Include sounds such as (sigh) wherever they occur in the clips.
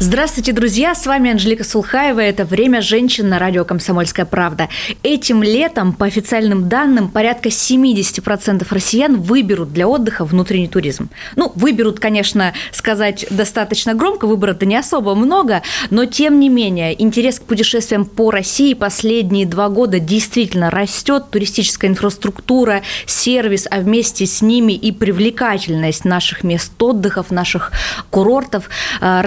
Здравствуйте, друзья! С вами Анжелика Сулхаева. Это «Время женщин» на радио «Комсомольская правда». Этим летом, по официальным данным, порядка 70% россиян выберут для отдыха внутренний туризм. Ну, выберут, конечно, сказать достаточно громко, выбора-то не особо много, но тем не менее интерес к путешествиям по России последние два года действительно растет. Туристическая инфраструктура, сервис, а вместе с ними и привлекательность наших мест отдыхов, наших курортов э,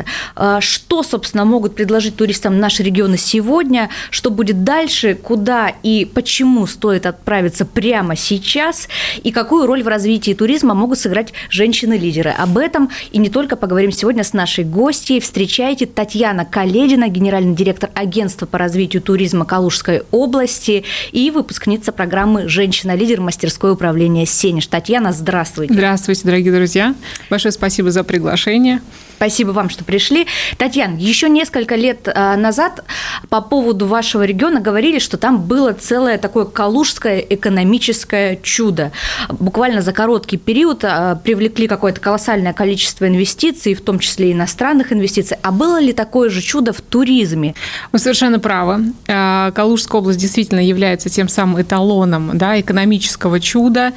развивается. А, что, собственно, могут предложить туристам наши регионы сегодня? Что будет дальше? Куда и почему стоит отправиться прямо сейчас? И какую роль в развитии туризма могут сыграть женщины-лидеры? Об этом и не только поговорим сегодня с нашей гостьей. Встречайте Татьяна Каледина, генеральный директор агентства по развитию туризма Калужской области и выпускница программы «Женщина-лидер. Мастерское управление Сенеж». Татьяна, здравствуйте. Здравствуйте, дорогие друзья. Большое спасибо за приглашение. Спасибо вам, что пришли. Татьяна, еще несколько лет э, назад по поводу вашего региона говорили, что там было целое такое калужское экономическое чудо. Буквально за короткий период э, привлекли какое-то колоссальное количество инвестиций, в том числе иностранных инвестиций. А было ли такое же чудо в туризме? Вы совершенно правы. Э, Калужская область действительно является тем самым эталоном да, экономического чуда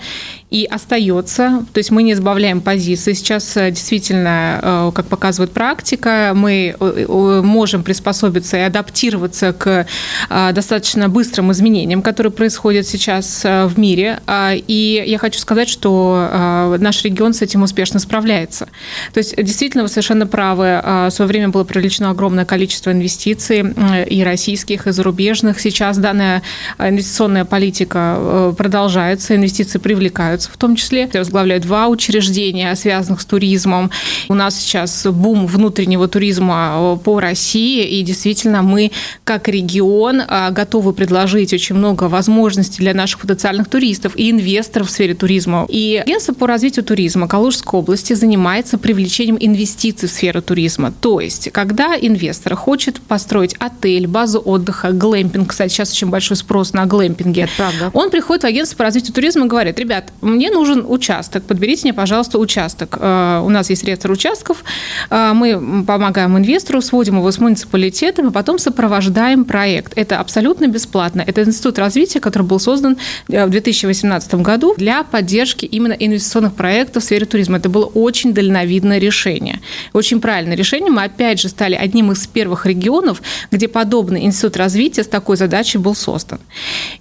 и остается. То есть мы не избавляем позиции. Сейчас действительно, как показывает практика, мы э, э, можем приспособиться и адаптироваться к а, достаточно быстрым изменениям, которые происходят сейчас э, в мире. А, и я хочу сказать, что а, наш регион с этим успешно справляется. То есть действительно вы совершенно правы. В свое время было привлечено огромное количество инвестиций и российских, и зарубежных. Сейчас данная инвестиционная политика продолжается, инвестиции привлекаются в том числе. Я возглавляю два учреждения, связанных с туризмом. У нас сейчас бум внутреннего туризма э, по России, и действительно мы как регион э, готовы предложить очень много возможностей для наших потенциальных туристов и инвесторов в сфере туризма. И агентство по развитию туризма Калужской области занимается привлечением инвестиций в сферу туризма. То есть, когда инвестор хочет построить отель, базу отдыха, глэмпинг, кстати, сейчас очень большой спрос на глэмпинге, правда. он приходит в агентство по развитию туризма и говорит, ребят, мне нужен участок, подберите мне, пожалуйста, участок. Э, у нас есть реестр участков, а, мы помогаем инвестору, сводим его с муниципалитетом, и потом сопровождаем проект. Это абсолютно бесплатно. Это институт развития, который был создан э, в 2018 году для поддержки именно инвестиционных проектов в сфере туризма. Это было очень дальновидное решение. Очень правильное решение. Мы, опять же, стали одним из первых регионов, где подобный институт развития с такой задачей был создан.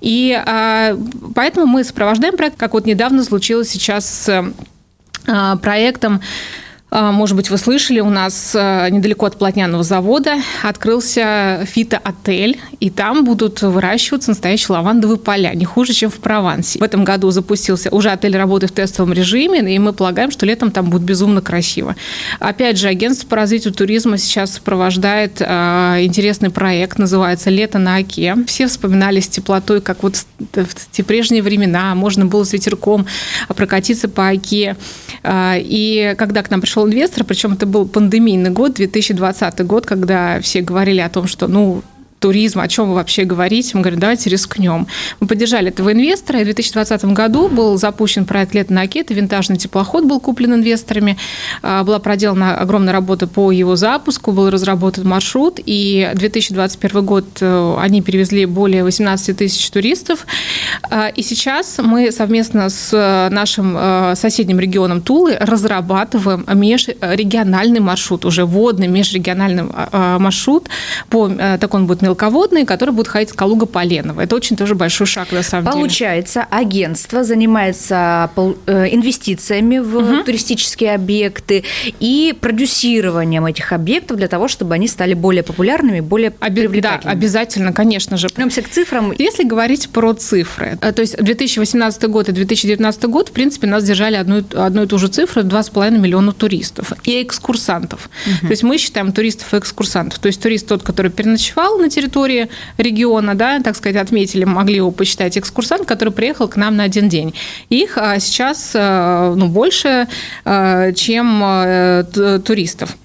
И поэтому мы сопровождаем проект, как вот недавно случилось сейчас с а, проектом может быть, вы слышали, у нас а, недалеко от Плотняного завода открылся фито-отель, и там будут выращиваться настоящие лавандовые поля, не хуже, чем в Провансе. В этом году запустился, уже отель работает в тестовом режиме, и мы полагаем, что летом там будет безумно красиво. Опять же, агентство по развитию туризма сейчас сопровождает э, интересный проект, называется «Лето на Оке». Все вспоминали с теплотой, как вот в те прежние времена можно было с ветерком прокатиться по Оке. И когда к нам пришел инвестор, причем это был пандемийный год, 2020 год, когда все говорили о том, что ну туризм, о чем вы вообще говорите? Мы говорим, давайте рискнем. Мы поддержали этого инвестора, и в 2020 году был запущен проект «Лето на Оке», винтажный теплоход был куплен инвесторами, а, была проделана огромная работа по его запуску, был разработан маршрут, и 2021 год э, они перевезли более 18 тысяч туристов, а, и сейчас мы совместно с нашим э, соседним регионом Тулы разрабатываем межрегиональный маршрут, уже водный межрегиональный а, маршрут, по, э, так он будет мелководные, которые будут ходить с Калуга-Поленово. Это очень тоже большой шаг, на самом Получается, деле. Получается, агентство занимается э, инвестициями в угу. туристические объекты и продюсированием этих объектов для того, чтобы они стали более популярными, более Оби- привлекательными. Да, обязательно, конечно же. Вернемся к цифрам. Если говорить про цифры, э, то есть 2018 год и 2019 год, в принципе, нас держали одну, одну и ту же цифру – 2,5 миллиона туристов и экскурсантов. Угу. То есть мы считаем туристов и экскурсантов. То есть турист тот, который переночевал на территории территории региона, да, так сказать, отметили, могли его посчитать экскурсант, который приехал к нам на один день. Их а, сейчас а, ну, больше, а, чем туристов.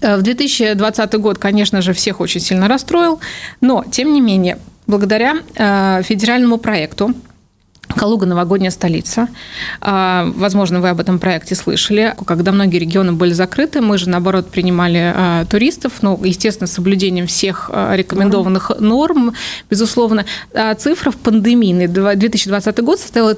В 2020 год, конечно же, всех очень сильно расстроил, но, тем не менее, Благодаря э, федеральному проекту Калуга – новогодняя столица. А, возможно, вы об этом проекте слышали. Когда многие регионы были закрыты, мы же, наоборот, принимали а, туристов, ну, естественно, с соблюдением всех а, рекомендованных норм, безусловно. Цифра в пандемийный 2020 год составила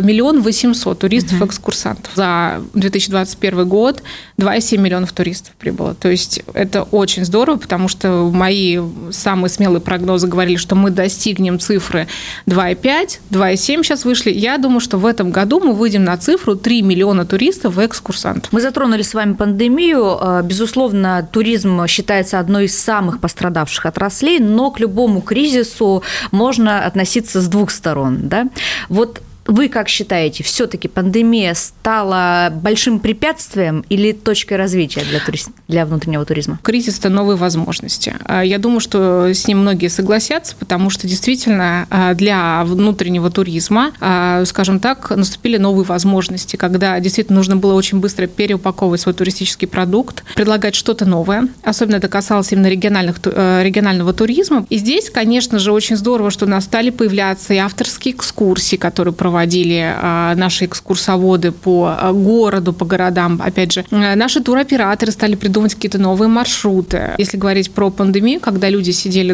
миллион восемьсот туристов-экскурсантов. За 2021 год 2,7 миллионов туристов прибыло. То есть это очень здорово, потому что мои самые смелые прогнозы говорили, что мы достигнем цифры 2,5, 2,7 сейчас вышли. Я думаю, что в этом году мы выйдем на цифру 3 миллиона туристов и экскурсантов. Мы затронули с вами пандемию. Э, безусловно, туризм считается одной из самых пострадавших отраслей, но к любому кризису можно относиться с двух сторон. Да? Вот вы как считаете, все-таки пандемия стала большим препятствием или точкой развития для, тури... для внутреннего туризма? Кризис – это новые возможности. А, я думаю, что с ним многие согласятся, потому что действительно а, для внутреннего туризма, а, скажем так, наступили новые возможности, когда действительно нужно было очень быстро переупаковывать свой туристический продукт, предлагать что-то новое. Особенно это касалось именно региональных, э, регионального туризма. И здесь, конечно же, очень здорово, что у нас стали появляться и авторские экскурсии, которые проводятся проводили а, наши экскурсоводы по а, городу, по городам. Опять же, э, наши туроператоры стали придумывать какие-то новые маршруты. Если говорить про пандемию, когда люди сидели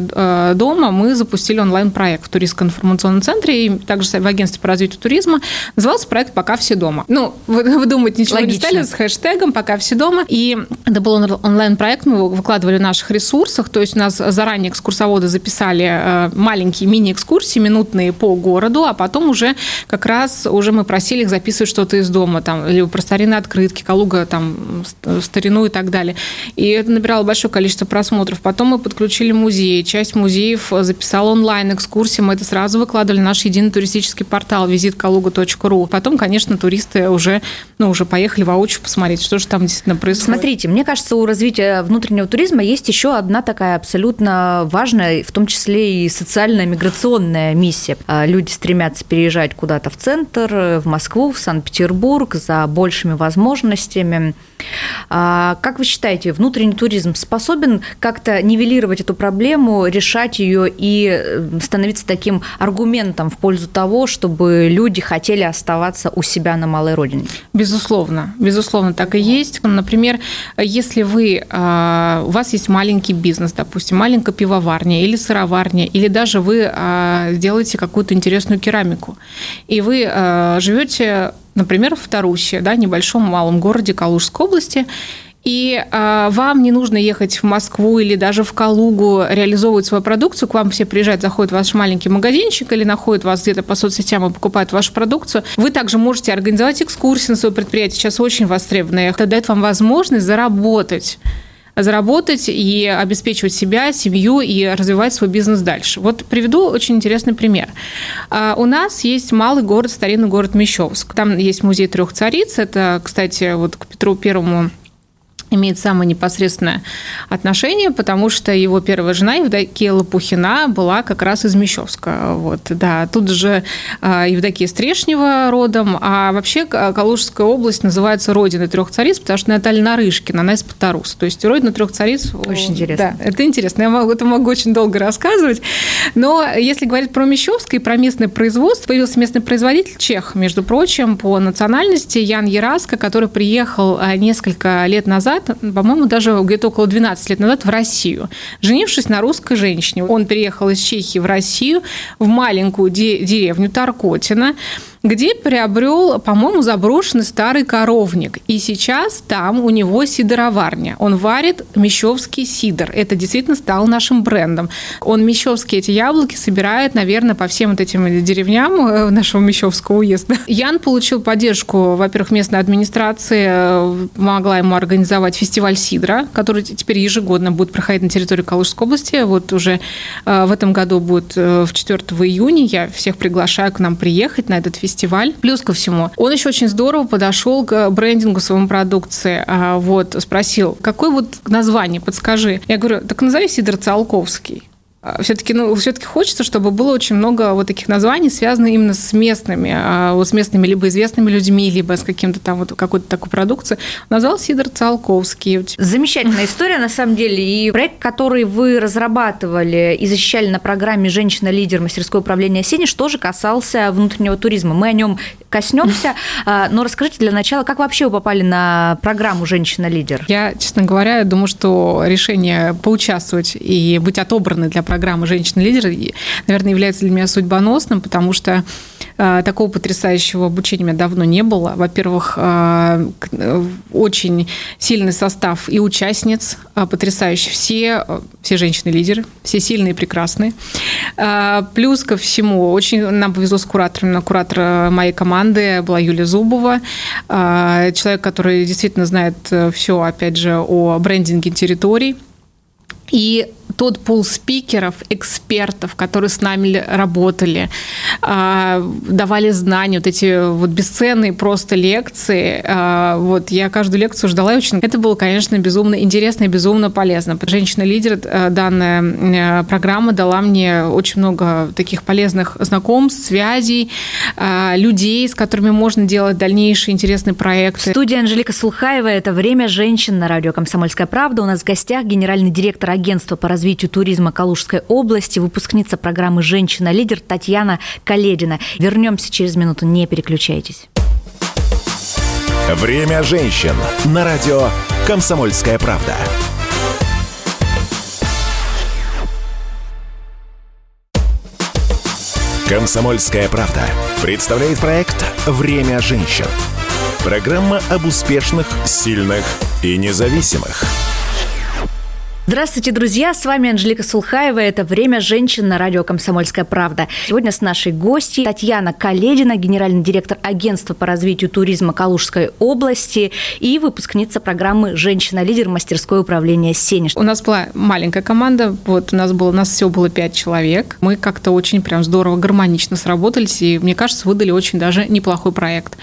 дома, мы запустили онлайн-проект в туристско-информационном центре и также в агентстве по развитию туризма. Назывался проект «Пока все дома». Ну, вы, вы думаете, ничего Логично. не стали с хэштегом «Пока все дома». И это был онлайн-проект, мы его выкладывали в наших ресурсах, то есть у нас заранее экскурсоводы записали маленькие мини-экскурсии, минутные по городу, а потом уже как раз уже мы просили их записывать что-то из дома, там, либо про старинные открытки, Калуга, там, старину и так далее. И это набирало большое количество просмотров. Потом мы подключили музей. Часть музеев записала онлайн-экскурсии. Мы это сразу выкладывали в наш единый туристический портал визиткалуга.ру. Потом, конечно, туристы уже, ну, уже поехали воочию посмотреть, что же там действительно происходит. Смотрите, мне кажется, у развития внутреннего туризма есть еще одна такая абсолютно важная, в том числе и социальная миграционная миссия. А, люди стремятся переезжать куда куда-то в центр, в Москву, в Санкт-Петербург за большими возможностями. А, как вы считаете, внутренний туризм способен как-то нивелировать эту проблему, решать ее и э, становиться таким аргументом в пользу того, чтобы люди хотели оставаться у себя на малой родине? Безусловно, безусловно, так и есть. Например, если вы, а, у вас есть маленький бизнес, допустим, маленькая пивоварня или сыроварня, или даже вы а, делаете какую-то интересную керамику, и вы живете например, в Тарусе, да, небольшом малом городе Калужской области, и э, вам не нужно ехать в Москву или даже в Калугу реализовывать свою продукцию, к вам все приезжают, заходят в ваш маленький магазинчик или находят вас где-то по соцсетям и покупают вашу продукцию. Вы также можете организовать экскурсии на свое предприятие, сейчас очень востребованные. Это дает вам возможность заработать заработать и обеспечивать себя, семью и развивать свой бизнес дальше. Вот приведу очень интересный пример. А, у нас есть малый город, старинный город Мещовск. Там есть музей трех цариц. Это, кстати, вот к Петру Первому имеет самое непосредственное отношение, потому что его первая жена Евдокия Лопухина была как раз из Мещовска. Вот, да. Тут же а, Евдокия Стрешнева родом, а вообще Калужская область называется родиной трех цариц, потому что Наталья Нарышкина, она из Патаруса. То есть родина трех цариц... Очень интересно. Да, это интересно. Я могу, это могу очень долго рассказывать. Но если говорить про Мещовск и про местное производство, появился местный производитель Чех, между прочим, по национальности Ян Яраска, который приехал а, несколько лет назад назад, по-моему, даже где-то около 12 лет назад в Россию, женившись на русской женщине. Он переехал из Чехии в Россию, в маленькую деревню Таркотина, где приобрел, по-моему, заброшенный старый коровник. И сейчас там у него сидороварня. Он варит мещовский сидор. Это действительно стало нашим брендом. Он мещовские эти яблоки собирает, наверное, по всем вот этим деревням э, нашего Мещовского уезда. Ян получил поддержку, во-первых, местной администрации, э, помогла ему организовать фестиваль сидра, который теперь ежегодно будет проходить на территории Калужской области. Вот уже э, в этом году будет в 4 июня. Я всех приглашаю к нам приехать на этот фестиваль фестиваль. Плюс ко всему, он еще очень здорово подошел к брендингу своей продукции. А, вот, спросил, какое вот название, подскажи. Я говорю, так назови Сидор Циолковский. А, все-таки, ну, все-таки хочется, чтобы было очень много вот таких названий, связанных именно с местными, а, вот с местными либо известными людьми, либо с каким-то там вот какой-то такой продукцией. Назвал Сидор Циолковский. Замечательная (laughs) история, на самом деле. И проект, который вы разрабатывали и защищали на программе «Женщина-лидер мастерское управление Сенеж», тоже касался внутреннего туризма. Мы о нем коснемся, (laughs) а, но расскажите для начала, как вообще вы попали на программу «Женщина-лидер»? Я, честно говоря, думаю, что решение поучаствовать и быть отобранной для программы «Женщина-лидер», наверное, является для меня судьбоносным, потому что э, такого потрясающего обучения у меня давно не было. Во-первых, э, очень сильный состав и участниц, э, потрясающие все, все женщины-лидеры, все сильные и прекрасные. Плюс ко всему, очень нам повезло с куратором, куратор моей команды была Юлия Зубова, человек, который действительно знает все, опять же, о брендинге территорий, и тот пул спикеров, экспертов, которые с нами работали, а, давали знания, вот эти вот бесценные просто лекции. А, вот я каждую лекцию ждала очень. Это было, конечно, безумно интересно и безумно полезно. Женщина-лидер, э, данная э, программа дала мне очень много таких полезных знакомств, связей, а, людей, с которыми можно делать дальнейшие интересные проекты. Студия Анжелика Сулхаева – это «Время женщин» на радио «Комсомольская правда». У нас в гостях генеральный директор агентства по развитию туризма Калужской области, выпускница программы «Женщина-лидер» Татьяна Каледина. Вернемся через минуту, не переключайтесь. Время женщин на радио «Комсомольская правда». «Комсомольская правда» представляет проект «Время женщин». Программа об успешных, сильных и независимых – Здравствуйте, друзья! С вами Анжелика Сулхаева. Это «Время женщин» на радио «Комсомольская правда». Сегодня с нашей гостьей Татьяна Каледина, генеральный директор агентства по развитию туризма Калужской области и выпускница программы «Женщина-лидер. Мастерское управление Сенеж». У нас была маленькая команда. Вот у нас было, у нас всего было пять человек. Мы как-то очень прям здорово, гармонично сработались и, мне кажется, выдали очень даже неплохой проект.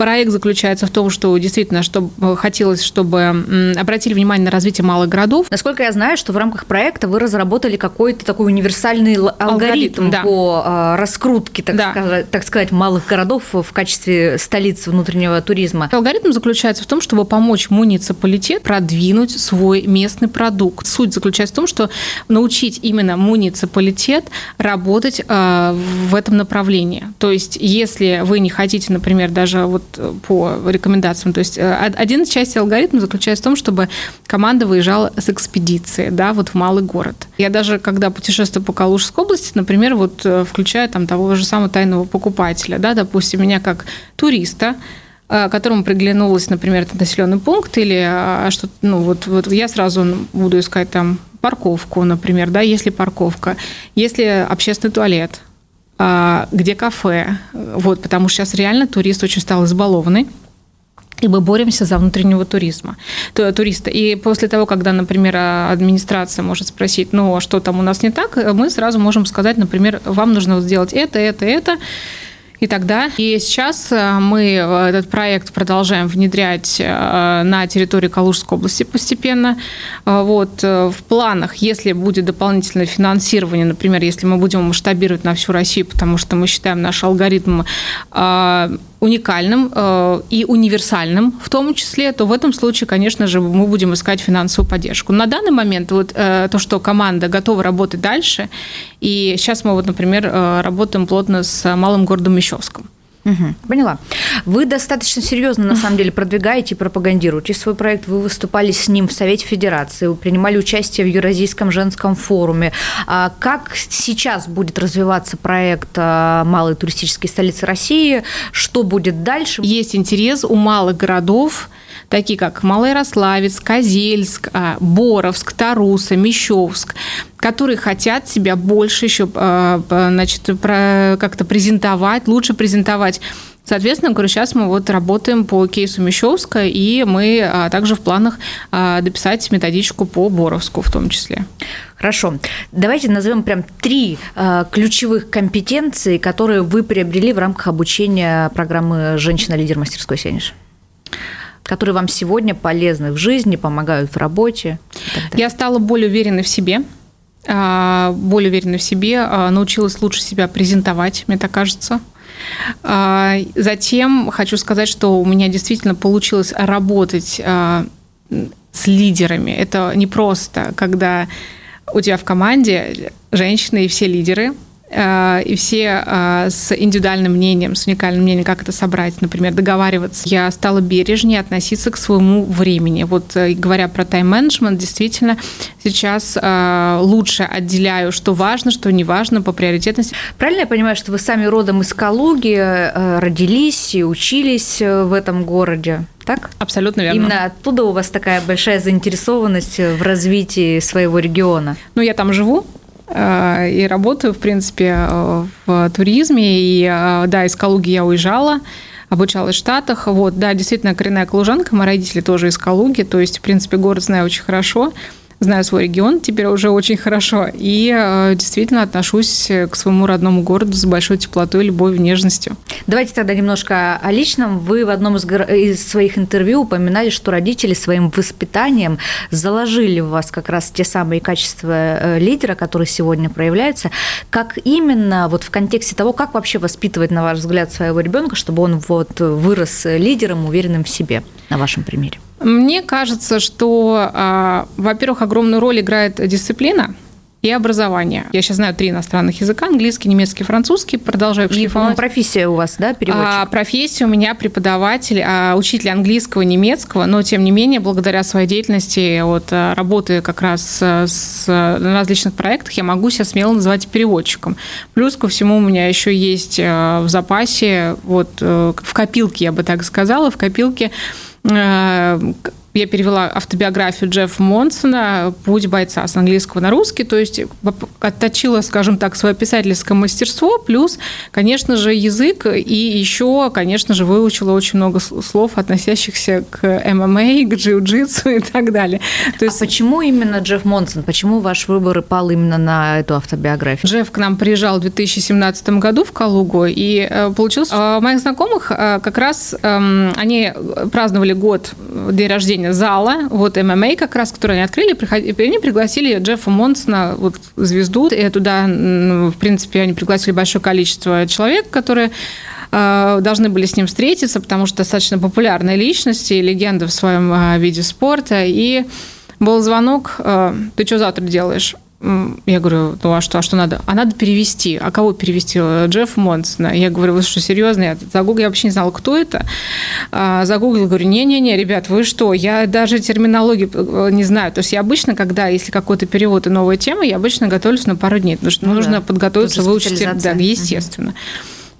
Проект заключается в том, что действительно, что хотелось, чтобы обратили внимание на развитие малых городов. Насколько я знаю, что в рамках проекта вы разработали какой-то такой универсальный алгоритм, алгоритм да. по а, раскрутке, так, да. сказать, так сказать, малых городов в качестве столицы внутреннего туризма. Алгоритм заключается в том, чтобы помочь муниципалитет продвинуть свой местный продукт. Суть заключается в том, что научить именно муниципалитет работать э, в этом направлении. То есть, если вы не хотите, например, даже вот по рекомендациям, то есть э, один из частей алгоритма заключается в том, чтобы команда выезжала с экспедиции, да, вот в малый город. Я даже, когда путешествую по Калужской области, например, вот э, включаю там того же самого тайного покупателя, да, допустим, меня как туриста, э, которому приглянулось, например, этот населенный пункт, или что ну, вот, вот я сразу буду искать там парковку, например, да, если парковка, если общественный туалет, где кафе, вот, потому что сейчас реально турист очень стал избалованный, и мы боремся за внутреннего туризма, туриста. И после того, когда, например, администрация может спросить, ну, а что там у нас не так, мы сразу можем сказать, например, вам нужно сделать это, это, это, и тогда. И сейчас э, мы э, этот проект продолжаем внедрять э, на территории Калужской области постепенно. Вот. В планах, если будет дополнительное финансирование, например, если мы будем масштабировать на всю Россию, потому что мы считаем наш алгоритм уникальным э, и универсальным в том числе, то в этом случае, конечно же, мы будем искать финансовую поддержку. На данный момент вот э, то, что команда готова работать дальше, и сейчас мы вот, например, э, работаем плотно с малым городом Мещовском. Угу, поняла. Вы достаточно серьезно, на самом деле, продвигаете и пропагандируете свой проект. Вы выступали с ним в Совете Федерации, вы принимали участие в Евразийском женском форуме. А как сейчас будет развиваться проект а, «Малые туристические столицы России»? Что будет дальше? Есть интерес у малых городов такие как Малоярославец, Козельск, а, Боровск, Таруса, Мещовск, которые хотят себя больше еще а, значит, как-то презентовать, лучше презентовать. Соответственно, говорю, сейчас мы вот работаем по кейсу Мещовска, и мы а, также в планах дописать методичку по Боровску в том числе. Хорошо. Давайте назовем прям три ключевых компетенции, которые вы приобрели в рамках обучения программы «Женщина-лидер мастерской Сенеж» которые вам сегодня полезны в жизни, помогают в работе? Я стала более уверенной в себе. а, более уверена в себе, а, научилась лучше себя презентовать, мне так кажется. А, затем хочу сказать, что у меня действительно получилось работать с лидерами. Это не просто, когда у тебя в команде женщины и все лидеры, и все э, с индивидуальным мнением, с уникальным мнением, как это собрать, например, договариваться. Я стала бережнее относиться к своему времени. Вот э, говоря про тайм-менеджмент, действительно сейчас лучше отделяю, что важно, что не важно по приоритетности. Правильно я понимаю, что вы сами родом из Калуги, родились и учились в этом городе? так? Абсолютно верно. Именно оттуда у вас такая большая заинтересованность в развитии своего региона. Ну, я там живу, Э, и работаю, в принципе, э, в туризме. И э, да, из Калуги я уезжала обучалась в Штатах. Вот, да, действительно, коренная калужанка, мои родители тоже из Калуги, то есть, в принципе, город знаю очень хорошо знаю свой регион теперь уже очень хорошо и э, действительно отношусь к своему родному городу с большой теплотой, любовью, нежностью. Давайте тогда немножко о личном. Вы в одном из, из своих интервью упоминали, что родители своим воспитанием заложили в вас как раз те самые качества э, лидера, которые сегодня проявляются. Как именно вот в контексте того, как вообще воспитывать, на ваш взгляд, своего ребенка, чтобы он вот вырос лидером, уверенным в себе, на вашем примере? Мне кажется, что, а, во-первых, огромную роль играет дисциплина и образование. Я сейчас знаю три иностранных языка, английский, немецкий, французский, продолжаю их шлифовать. профессия у вас, да, переводчик? А, профессия у меня преподаватель, а, учитель английского, немецкого, но, тем не менее, благодаря своей деятельности, вот, а, работы как раз с, на различных проектах, я могу себя смело называть переводчиком. Плюс ко всему у меня еще есть в запасе, вот, э, в копилке, я бы так сказала, в копилке Э, я перевела автобиографию Джеффа Монсона «Путь бойца» с английского на русский, то есть отточила, скажем так, свое писательское мастерство, плюс, конечно же, язык, и еще, конечно же, выучила очень много слов, относящихся к ММА, к джиу-джитсу и так далее. То есть... А почему именно Джефф Монсон? Почему ваш выбор пал именно на эту автобиографию? Джефф к нам приезжал в 2017 году в Калугу, и э, получилось... У моих знакомых э, как раз эм, они праздновали год день рождения посещения зала, вот ММА как раз, который они открыли, они пригласили Джеффа Монсона, вот звезду, и туда, в принципе, они пригласили большое количество человек, которые э, должны были с ним встретиться, потому что достаточно популярная личность и легенда в своем э, виде спорта. И был звонок, э, ты что завтра делаешь? Я говорю, ну а что, а что надо? А надо перевести. А кого перевести? Джефф Монсона. Я говорю, вы что, серьезно? Я загуглил, я вообще не знала, кто это. А, загуглил, говорю, не-не-не, ребят, вы что? Я даже терминологию э, не знаю. То есть я обычно, когда, если какой-то перевод и новая тема, я обычно готовлюсь на пару дней, потому что ну, нужно да. подготовиться, выучить. Да, естественно. Угу.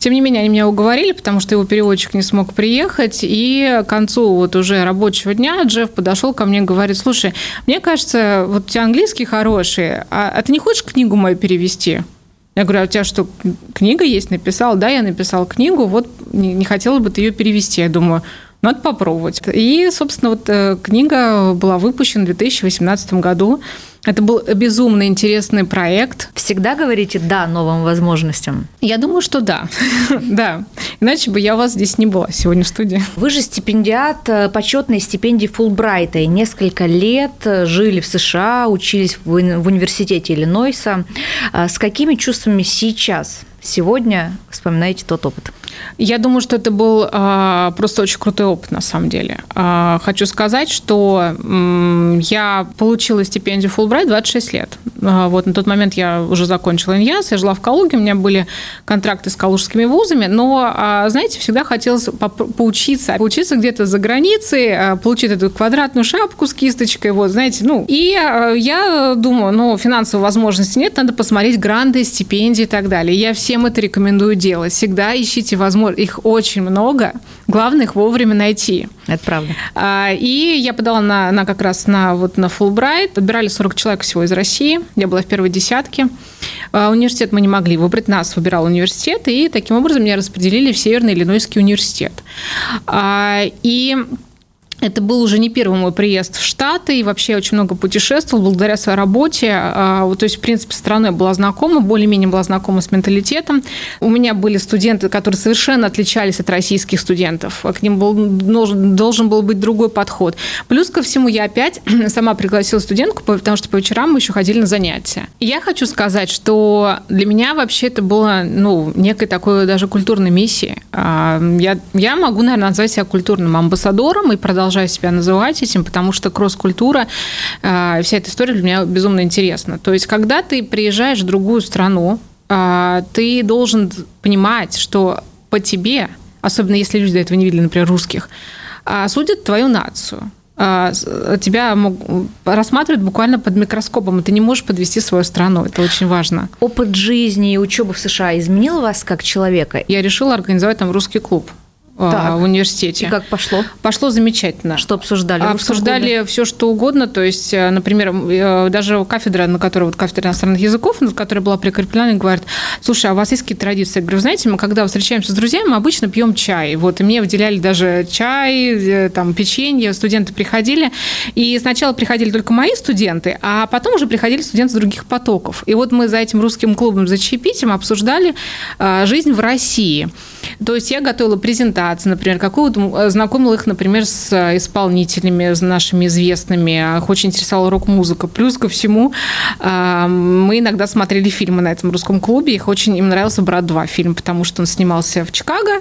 Тем не менее, они меня уговорили, потому что его переводчик не смог приехать. И к концу вот уже рабочего дня Джефф подошел ко мне и говорит, слушай, мне кажется, вот у тебя английский хороший, а, а ты не хочешь книгу мою перевести? Я говорю, а у тебя что, книга есть? Написал? Да, я написал книгу, вот не, не хотела бы ты ее перевести. Я думаю, надо попробовать. И, собственно, вот э, книга была выпущена в 2018 году. Это был безумно интересный проект. Всегда говорите «да» новым возможностям? Я думаю, что да. (laughs) да. Иначе бы я у вас здесь не была сегодня в студии. Вы же стипендиат э, почетной стипендии Фулбрайта. И несколько лет э, жили в США, учились в университете Иллинойса. А с какими чувствами сейчас сегодня вспоминаете тот опыт? Я думаю, что это был а, просто очень крутой опыт на самом деле. А, хочу сказать, что м, я получила стипендию Fulbright 26 лет. А, вот на тот момент я уже закончила ИНЯС, я жила в Калуге, у меня были контракты с калужскими вузами, но, а, знаете, всегда хотелось по поучиться, поучиться где-то за границей, а, получить эту квадратную шапку с кисточкой, вот, знаете, ну, и а, я думаю, ну, финансовой возможности нет, надо посмотреть гранты, стипендии и так далее. Я всем это рекомендую делать. Всегда ищите возможность, их очень много, главное их вовремя найти. Это правда. А, и я подала на, на как раз на, вот, на Фулбрайт, подбирали 40 человек всего из России, я была в первой десятке. А, университет мы не могли выбрать, нас выбирал университет, и таким образом меня распределили в Северный Иллинойский университет. А, и Это был уже не первый мой приезд в Штаты, и вообще очень много путешествовал благодаря своей работе. А, то есть, в принципе, страной была знакома, более-менее была знакома с менталитетом. У меня были студенты, которые совершенно отличались от российских студентов. К ним был, должен, должен был быть другой подход. Плюс ко всему, я опять (clears throat) сама пригласила студентку, потому что по вечерам мы еще ходили на занятия. Я хочу сказать, что для меня вообще это было ну, некой такой даже культурной миссией. А, я, я могу, наверное, назвать себя культурным амбассадором и продолжать продолжаю себя называть этим, потому что кросс-культура, э, вся эта история для меня безумно интересна. То есть, когда ты приезжаешь в другую страну, э, ты должен понимать, что по тебе, особенно если люди до этого не видели, например, русских, э, судят твою нацию тебя рассматривают буквально под микроскопом, и ты не можешь подвести свою страну. Это очень важно. Опыт жизни и учебы в США изменил вас как человека? Я решила организовать там русский клуб. А, так. в университете. И как пошло? Пошло замечательно. Что обсуждали? Обсуждали все, что угодно. То есть, э, например, э, даже кафедра, на которой вот кафедра иностранных языков, на которой была прикреплена, говорит, слушай, а у вас есть какие-то традиции? Я говорю, знаете, мы когда встречаемся с друзьями, мы обычно пьем чай. Вот, и мне выделяли даже чай, э, там, печенье, студенты приходили. И сначала приходили только мои студенты, а потом уже приходили студенты других потоков. И вот мы за этим русским клубом за чаепитием обсуждали жизнь в России. То есть я готовила презентации, например, какую э, знакомила их, например, с э, исполнителями, с нашими известными. Их очень интересовала рок-музыка. Плюс ко всему мы иногда смотрели фильмы на этом русском клубе. Их очень им нравился «Брат 2» фильм, потому что он снимался в Чикаго,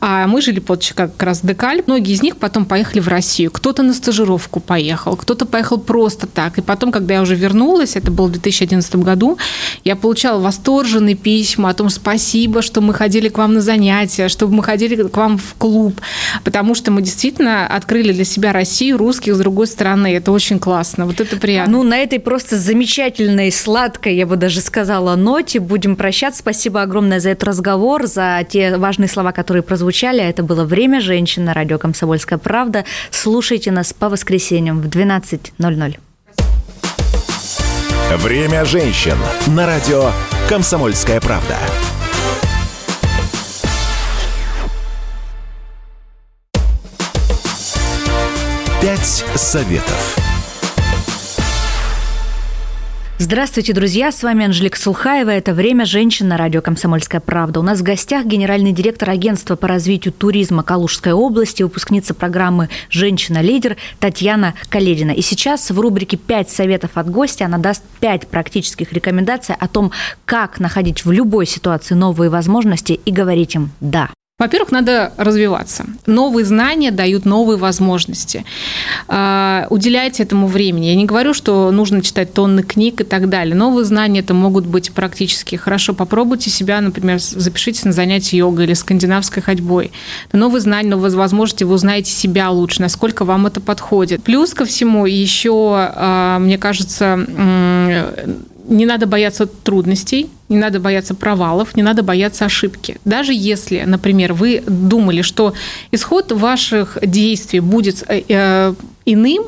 а мы жили под Чикаго как раз Декаль. Многие из них потом поехали в Россию. Кто-то на стажировку поехал, кто-то поехал просто так. И потом, когда я уже вернулась, это было в 2011 году, я получала восторженные письма о том, спасибо, что мы ходили к вам на занятия, чтобы мы ходили к вам в клуб, потому что мы действительно открыли для себя Россию, русских с другой стороны. Это очень классно. Вот это приятно. Ну, на этой просто замечательной, сладкой, я бы даже сказала, ноте будем прощаться. Спасибо огромное за этот разговор, за те важные слова, которые прозвучали. Это было «Время женщин» на радио «Комсомольская правда». Слушайте нас по воскресеньям в 12.00. «Время женщин» на радио «Комсомольская правда». Пять советов. Здравствуйте, друзья! С вами Анжелика Сулхаева. Это «Время женщин» на радио «Комсомольская правда». У нас в гостях генеральный директор агентства по развитию туризма Калужской области, выпускница программы «Женщина-лидер» Татьяна Каледина. И сейчас в рубрике «Пять советов от гостя» она даст пять практических рекомендаций о том, как находить в любой ситуации новые возможности и говорить им «да». Во-первых, надо развиваться. Новые знания дают новые возможности. А, уделяйте этому времени. Я не говорю, что нужно читать тонны книг и так далее. Новые знания это могут быть практически. Хорошо, попробуйте себя, например, запишитесь на занятия йогой или скандинавской ходьбой. Новые знания, новые возможности, вы узнаете себя лучше, насколько вам это подходит. Плюс ко всему еще, а, мне кажется, не надо бояться трудностей, не надо бояться провалов, не надо бояться ошибки. Даже если, например, вы думали, что исход ваших действий будет э, э, иным,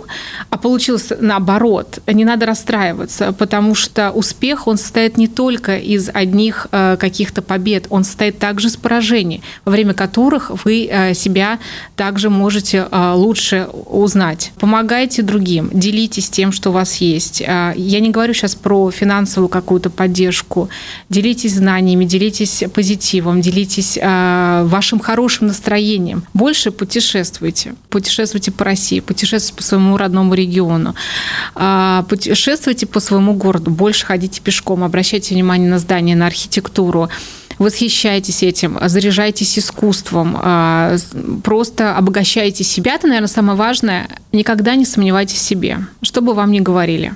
а получилось наоборот, не надо расстраиваться, потому что успех, он состоит не только из одних э, каких-то побед, он состоит также из поражений, во время которых вы себя также можете лучше узнать. Помогайте другим, делитесь тем, что у вас есть. Я не говорю сейчас про финансовую какую-то поддержку, делитесь знаниями, делитесь позитивом, делитесь э, вашим хорошим настроением. Больше путешествуйте. Путешествуйте по России, путешествуйте по своему родному региону, э, путешествуйте по своему городу, больше ходите пешком, обращайте внимание на здания, на архитектуру восхищайтесь этим, заряжайтесь искусством, а, просто обогащайте себя. Это, наверное, самое важное. Никогда не сомневайтесь в себе, что бы вам ни говорили.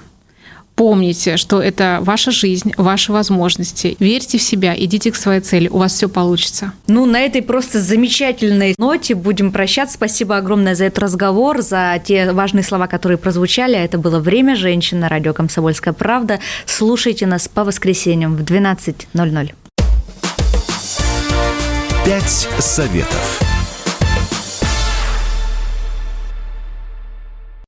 Помните, что это ваша жизнь, ваши возможности. Верьте в себя, идите к своей цели, у вас все получится. Ну, на этой просто замечательной ноте будем прощаться. Спасибо огромное за этот разговор, за те важные слова, которые прозвучали. Это было «Время женщин» на радио «Комсомольская правда». Слушайте нас по воскресеньям в 12.00. Пять советов.